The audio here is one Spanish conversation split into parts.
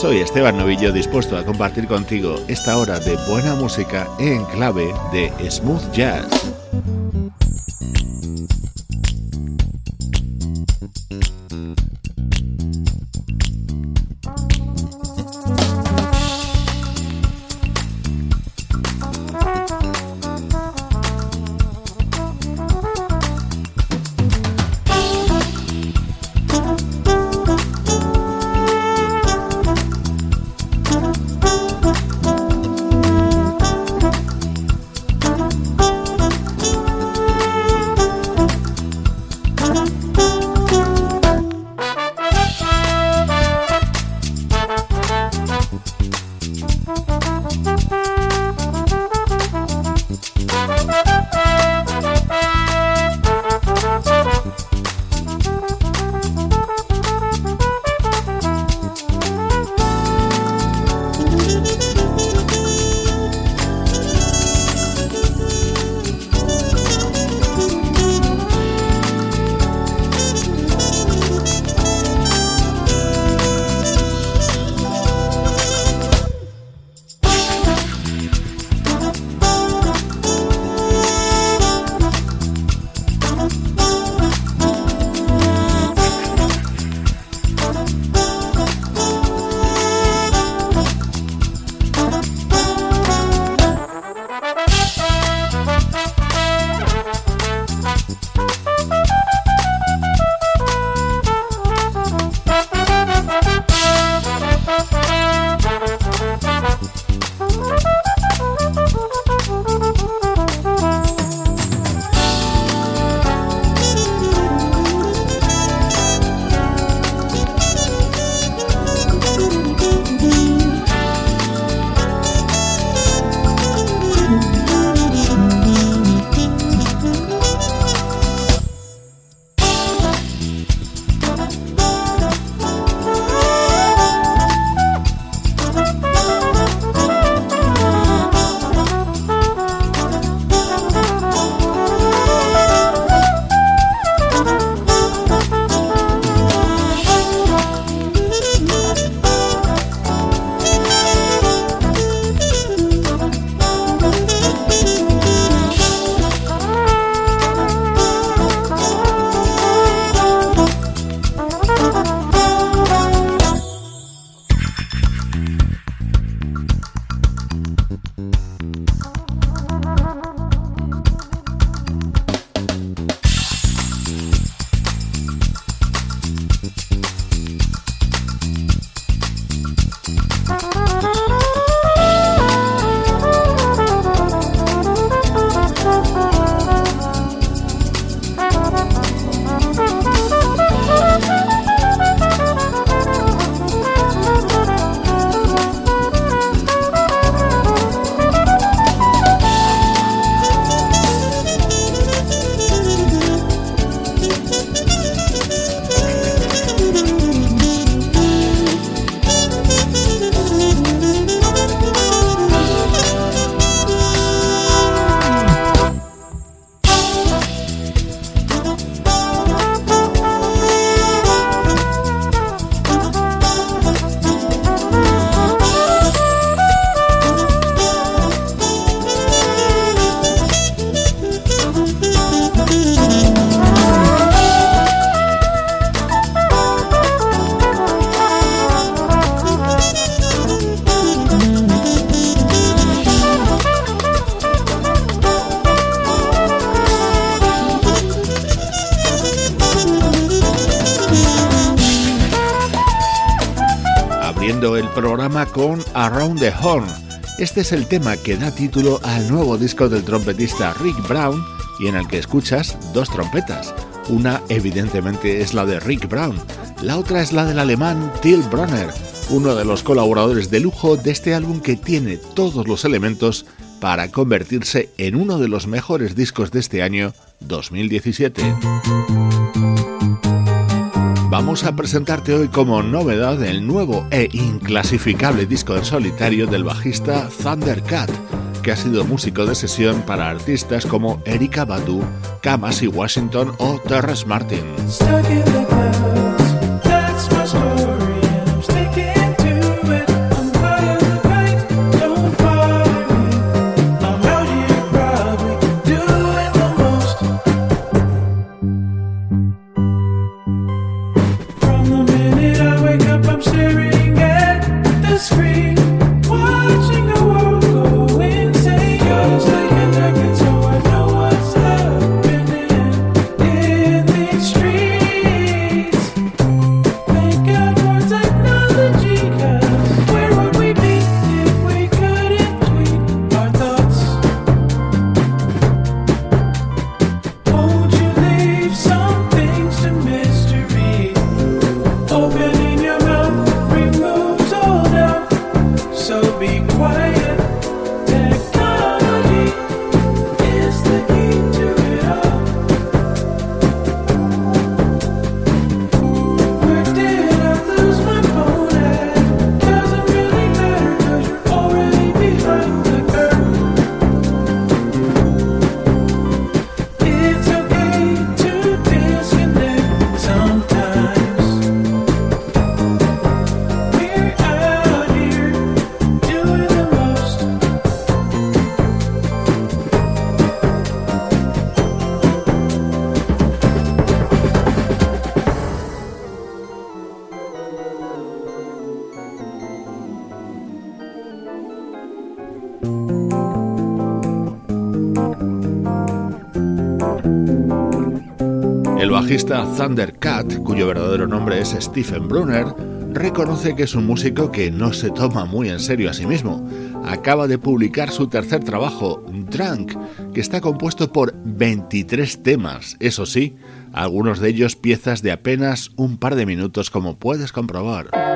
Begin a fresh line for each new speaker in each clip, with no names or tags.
Soy Esteban Novillo dispuesto a compartir contigo esta hora de buena música en clave de smooth jazz.
The Horn. Este es el tema que da título al nuevo disco del trompetista Rick Brown y en el que escuchas dos trompetas. Una evidentemente es la de Rick Brown, la otra es la del alemán Till Bronner, uno de los colaboradores de lujo de este álbum que tiene todos los elementos para convertirse en uno de los mejores discos de este año 2017. Vamos a presentarte hoy como novedad el nuevo e inclasificable disco en solitario del bajista Thundercat, que ha sido músico de sesión para artistas como Erika Badu, Kamasi Washington o Terrence Martin. Bajista Thundercat, cuyo verdadero nombre es Stephen Brunner, reconoce que es un músico que no se toma muy en serio a sí mismo. Acaba de publicar su tercer trabajo, Drunk, que está compuesto por 23 temas, eso sí, algunos de ellos piezas de apenas un par de minutos como puedes comprobar.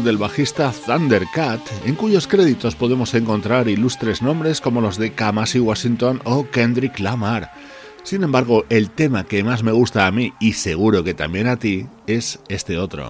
Del bajista Thundercat, en cuyos créditos podemos encontrar ilustres nombres como los de Kamasi Washington o Kendrick Lamar. Sin embargo, el tema que más me gusta a mí y seguro que también a ti es este otro.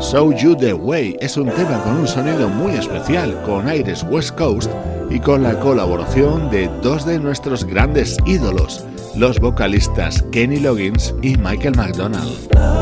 Show You the Way es un tema con un sonido muy especial, con aires West Coast y con la colaboración de dos de nuestros grandes ídolos, los vocalistas Kenny Loggins y Michael McDonald.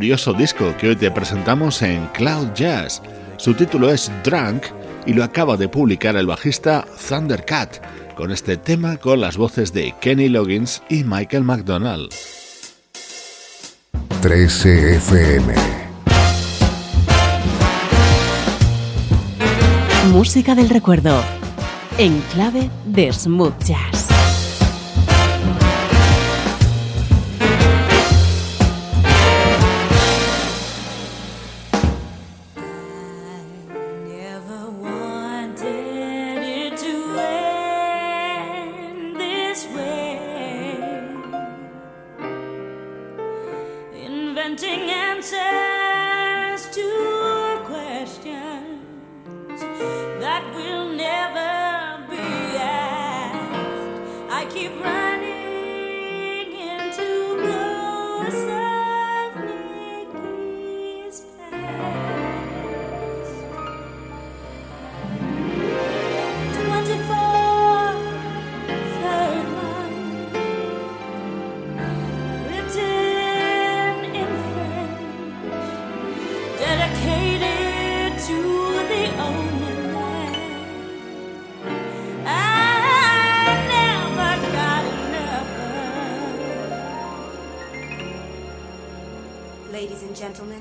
Curioso disco que hoy te presentamos en Cloud Jazz. Su título es Drunk y lo acaba de publicar el bajista Thundercat, con este tema con las voces de Kenny Loggins y Michael McDonald.
13 FM
Música del recuerdo en clave de smooth jazz. Gentlemen,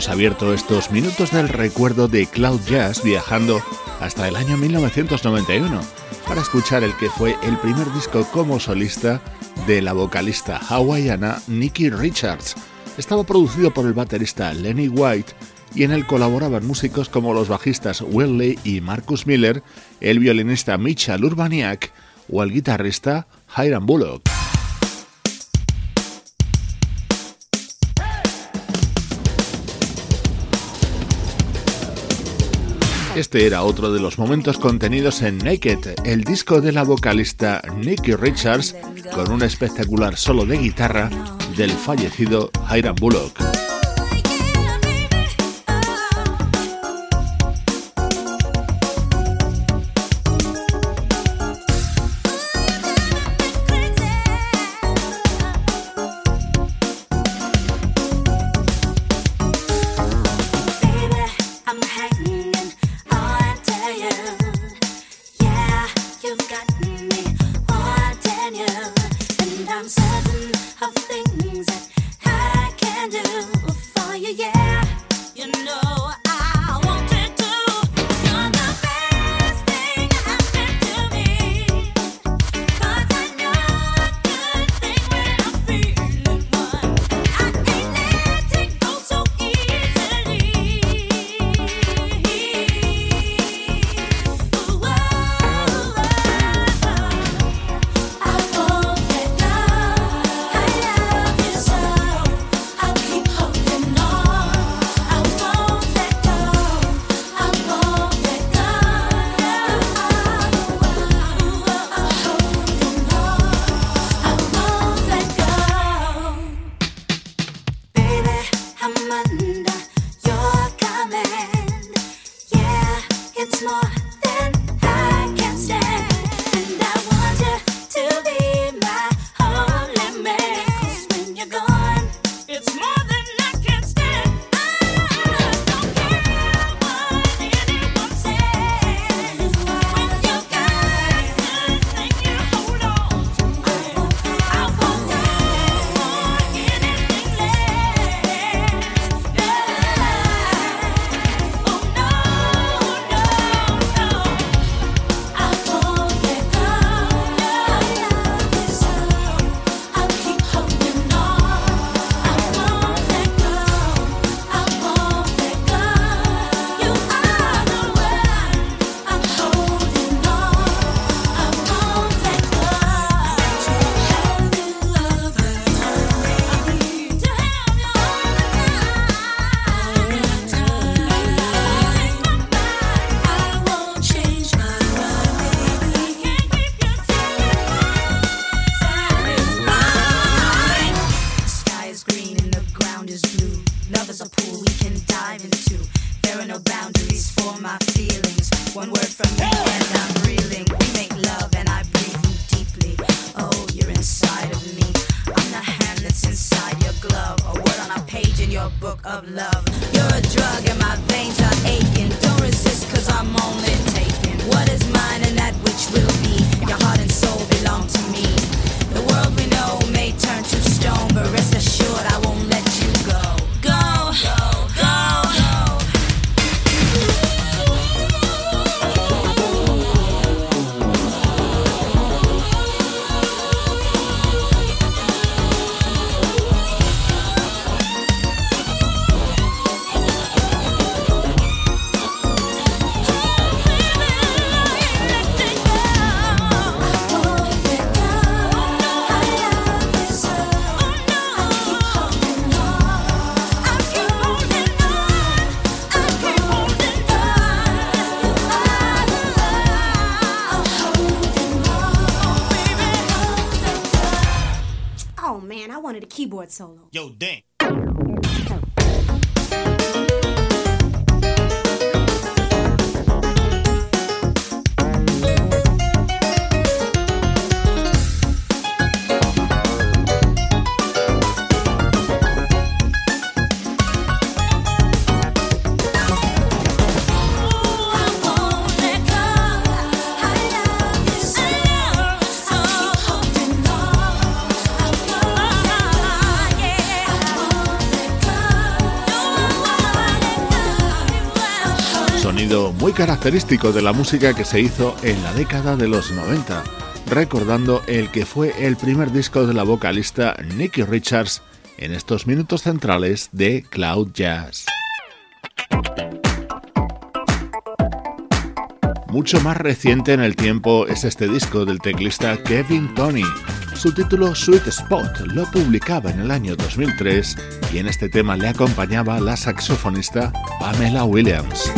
hemos abierto estos minutos del recuerdo de Cloud Jazz viajando hasta el año 1991 para escuchar el que fue el primer disco como solista de la vocalista hawaiana Nikki Richards. Estaba producido por el baterista Lenny White y en él colaboraban músicos como los bajistas Welly y Marcus Miller, el violinista Mitchell Urbaniak o el guitarrista Hiram Bullock. Este era otro de los momentos contenidos en Naked, el disco de la vocalista Nicky Richards, con un espectacular solo de guitarra del fallecido Hiram Bullock.
Solo.
Yo, dang.
Sonido muy característico de la música que se hizo en la década de los 90, recordando el que fue el primer disco de la vocalista Nicky Richards en estos minutos centrales de Cloud Jazz. Mucho más reciente en el tiempo es este disco del teclista Kevin Tony. Su título Sweet Spot lo publicaba en el año 2003 y en este tema le acompañaba la saxofonista Pamela Williams.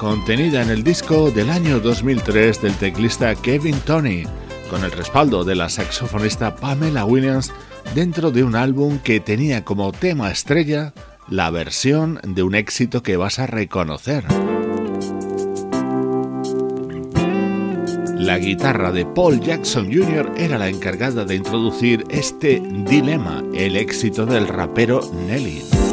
Contenida en el disco del año 2003 del teclista Kevin Tony, con el respaldo de la saxofonista Pamela Williams dentro de un álbum que tenía como tema estrella la versión de un éxito que vas a reconocer. La guitarra de Paul Jackson Jr. era la encargada de introducir este dilema, el éxito del rapero Nelly.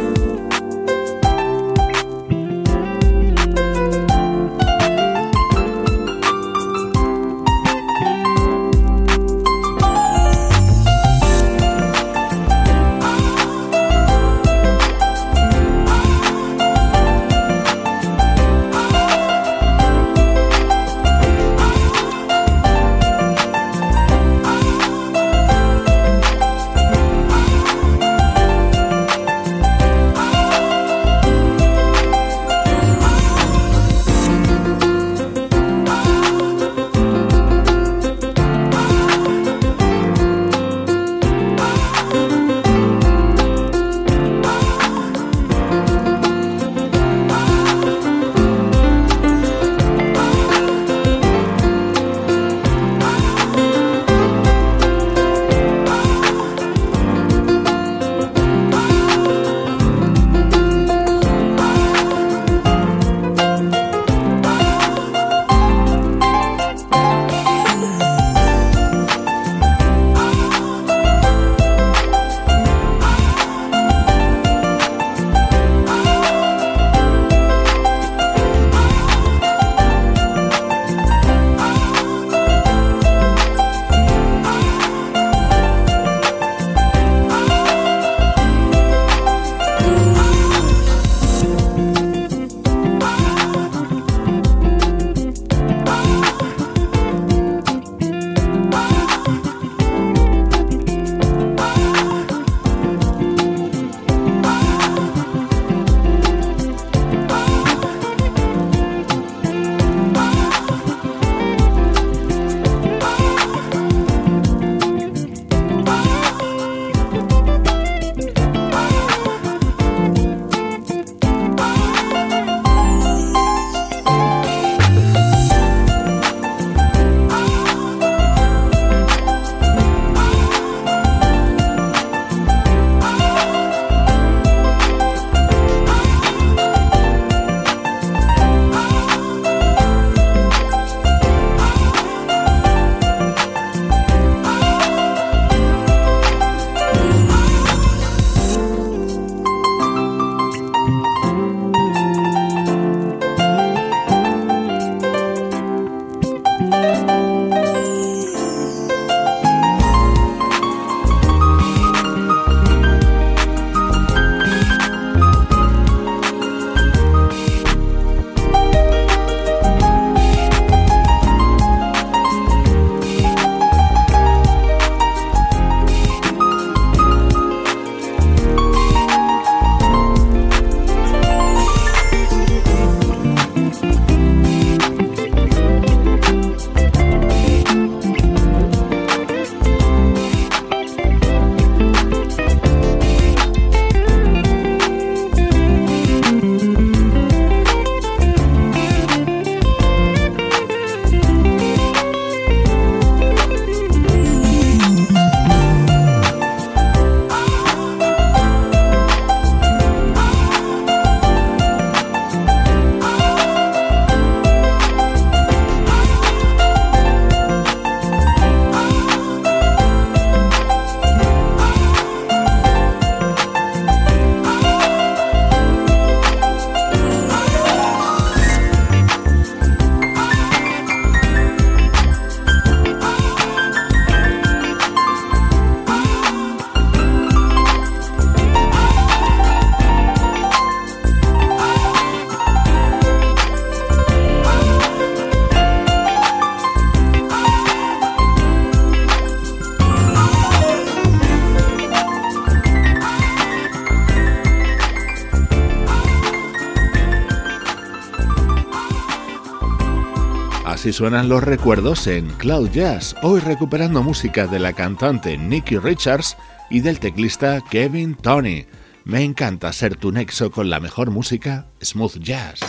Suenan los recuerdos en Cloud Jazz, hoy recuperando música de la cantante Nicky Richards y del teclista Kevin Tony. Me encanta ser tu nexo con la mejor música, smooth jazz.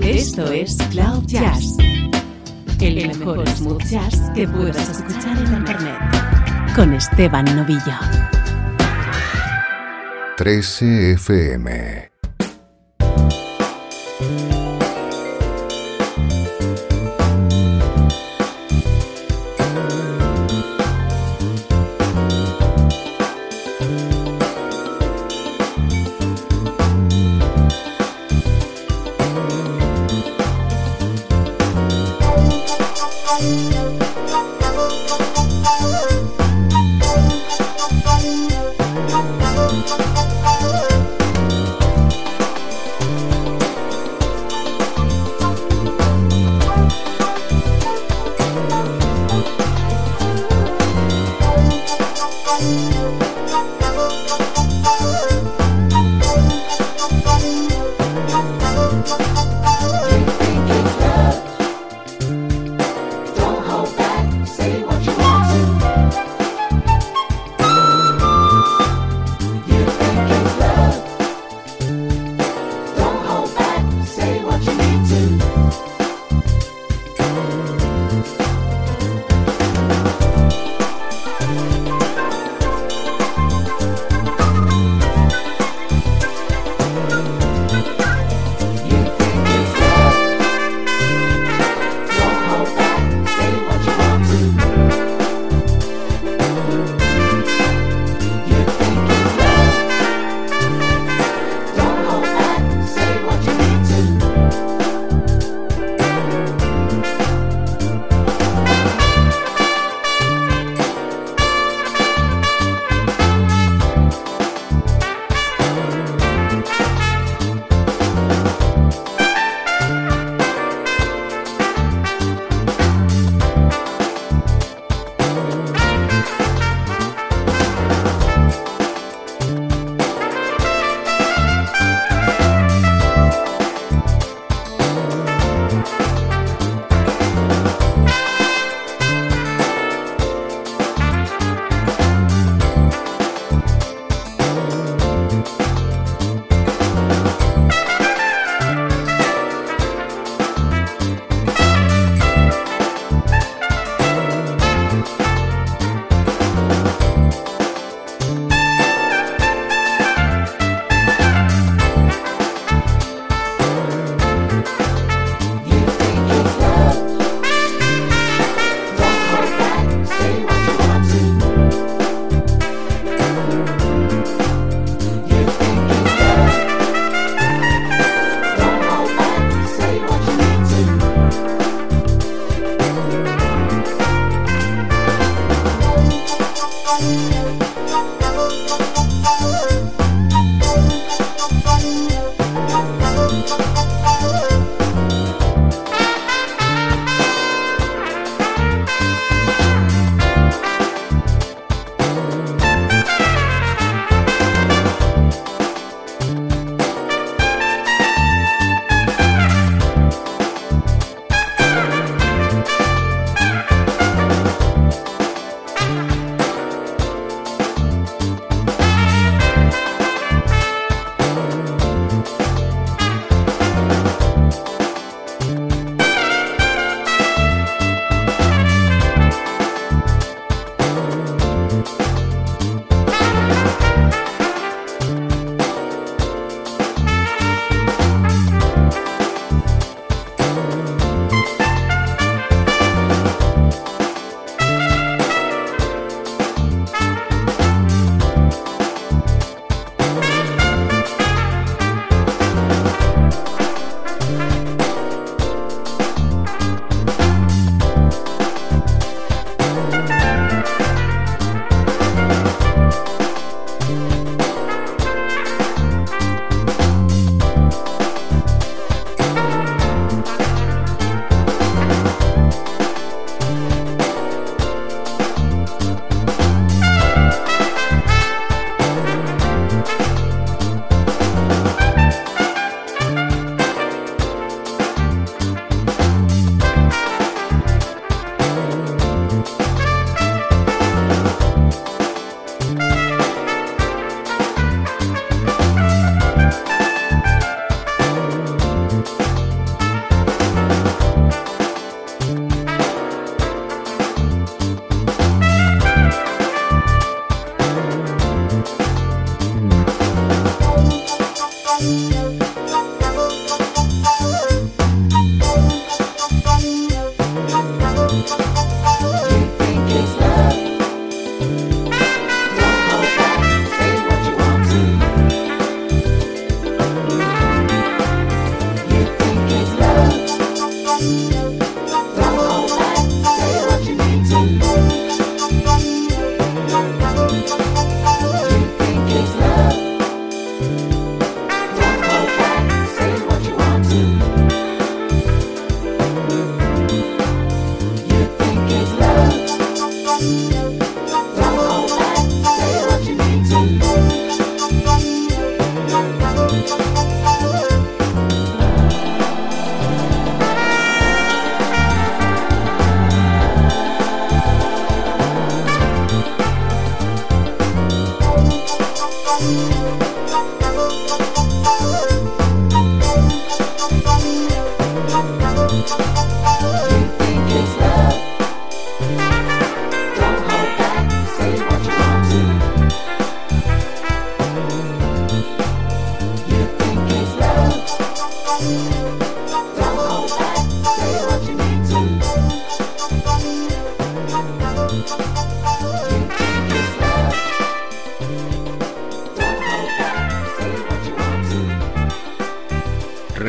Esto es Cloud Jazz, el mejor smooth jazz que puedas escuchar en Internet, con Esteban Novillo.
13 FM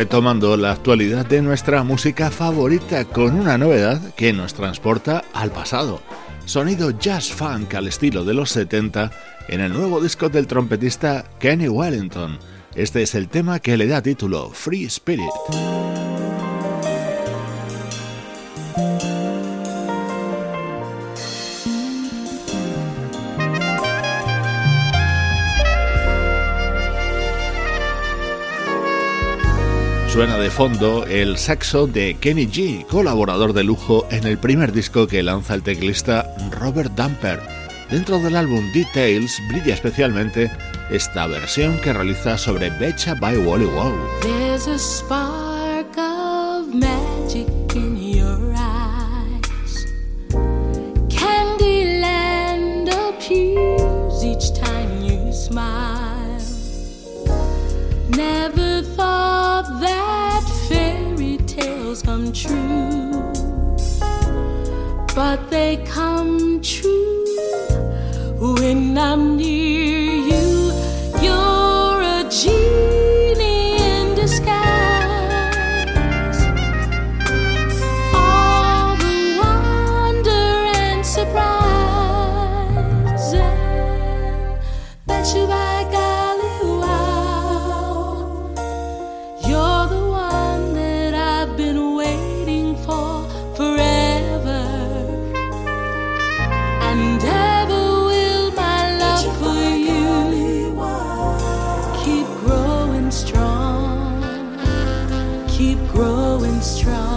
retomando la actualidad de nuestra música favorita con una novedad que nos transporta al pasado. Sonido jazz funk al estilo de los 70 en el nuevo disco del trompetista Kenny Wellington. Este es el tema que le da título Free Spirit. Suena de fondo el saxo de Kenny G, colaborador de lujo en el primer disco que lanza el teclista Robert Dumper. Dentro del álbum Details brilla especialmente esta versión que realiza sobre Betcha by Wally Wow.
True, but they come true when I'm near strong.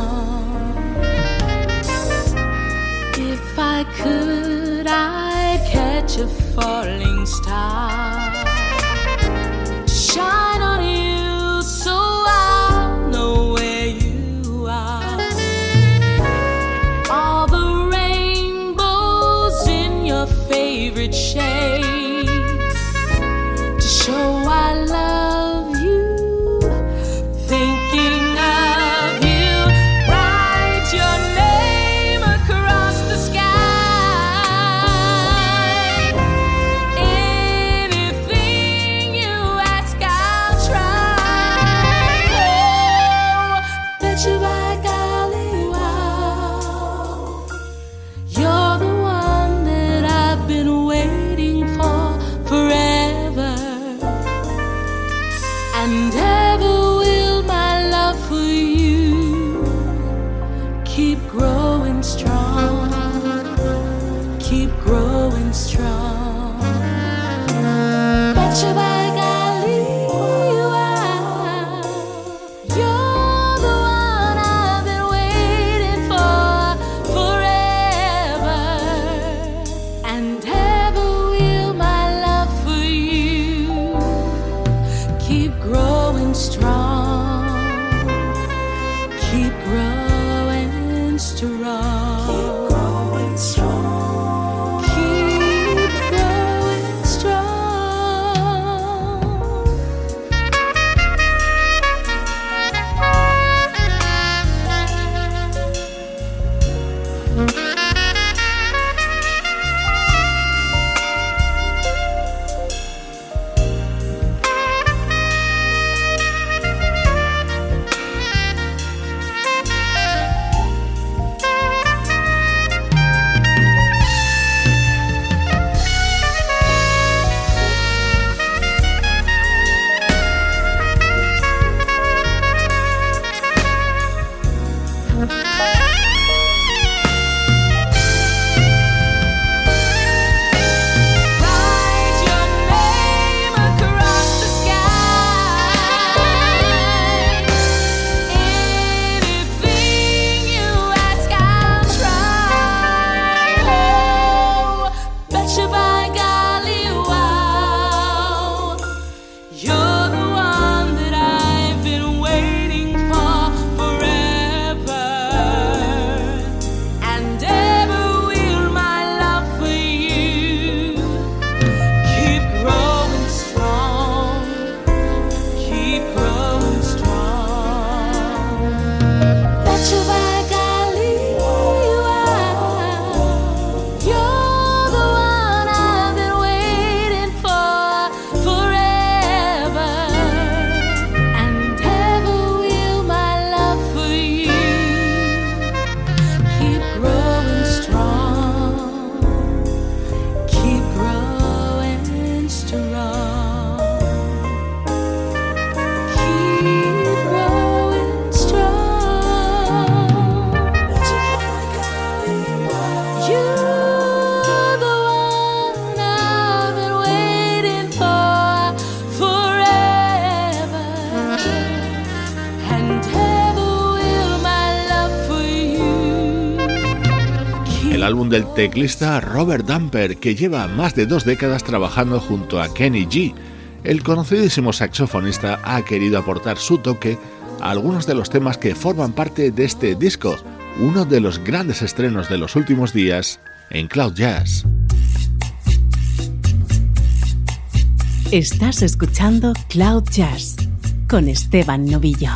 Álbum del teclista Robert Damper, que lleva más de dos décadas trabajando junto a Kenny G. El conocidísimo saxofonista ha querido aportar su toque a algunos de los temas que forman parte de este disco, uno de los grandes estrenos de los últimos días en Cloud Jazz.
Estás escuchando Cloud Jazz con Esteban Novillo.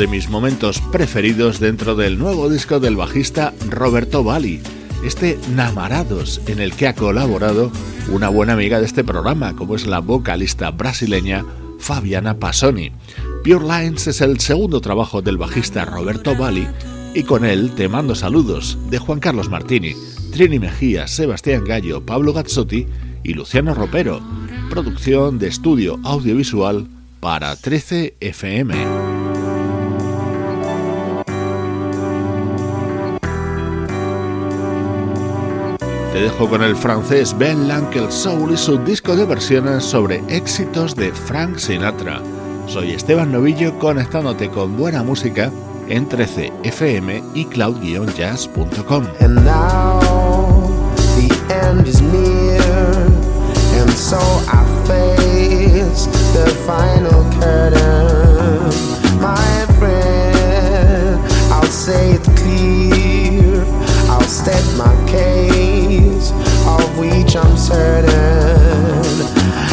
De mis momentos preferidos dentro del nuevo disco del bajista Roberto Bali, este Namarados, en el que ha colaborado una buena amiga de este programa, como es la vocalista brasileña Fabiana Passoni. Pure Lines es el segundo trabajo del bajista Roberto Bali y con él te mando saludos de Juan Carlos Martini, Trini Mejía, Sebastián Gallo, Pablo Gazzotti y Luciano Ropero. Producción de estudio audiovisual para 13 FM. Te dejo con el francés Ben Lankel Soul y su disco de versiones sobre éxitos de Frank Sinatra. Soy Esteban Novillo conectándote con buena música en 13 FM y cloud-jazz.com.
I'll state my case, of which I'm certain.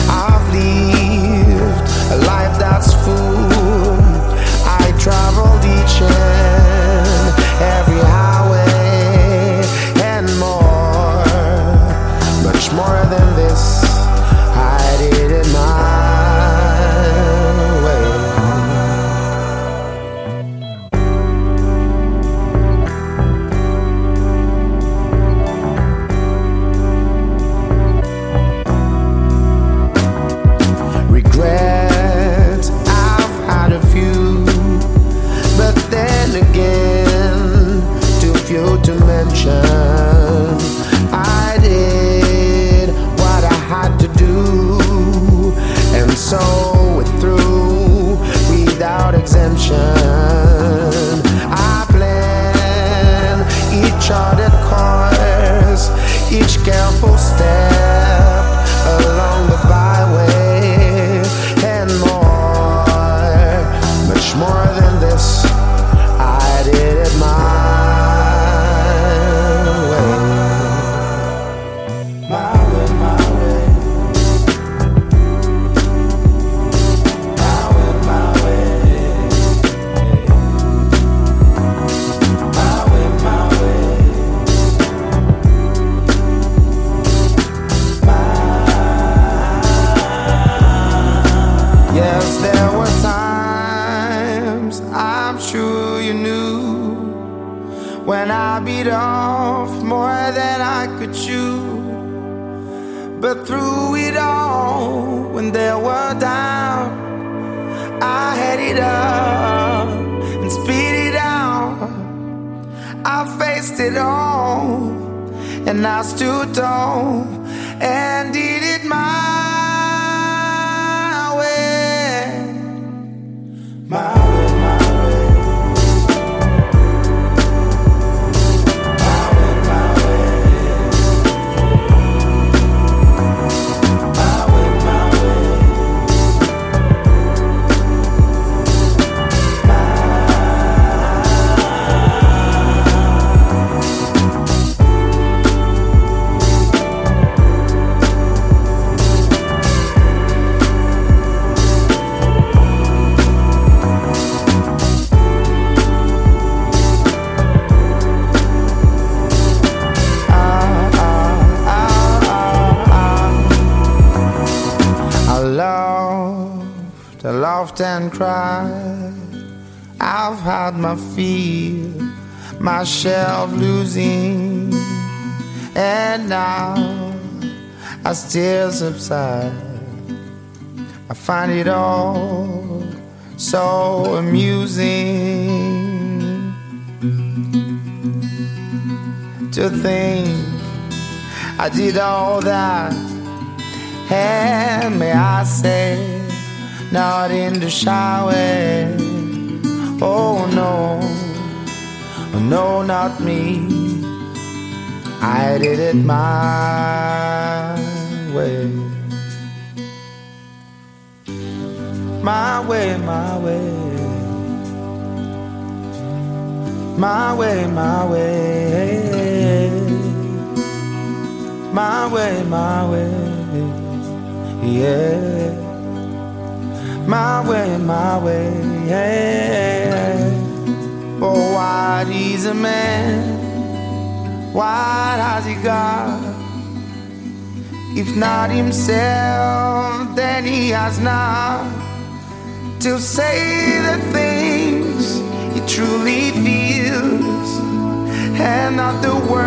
I've lived a life that's full. I traveled each and every had my fear, my share of losing, and now I tears subside, I find it all so amusing to think I did all that. And may I say, not in the shower. Oh no, no, not me. I did it my way. My way, my way. My way, my way. My way, my way. Yeah. My way, my way. Oh, what is a man? What has he got? If not himself, then he has not to say the things he truly feels, and not the words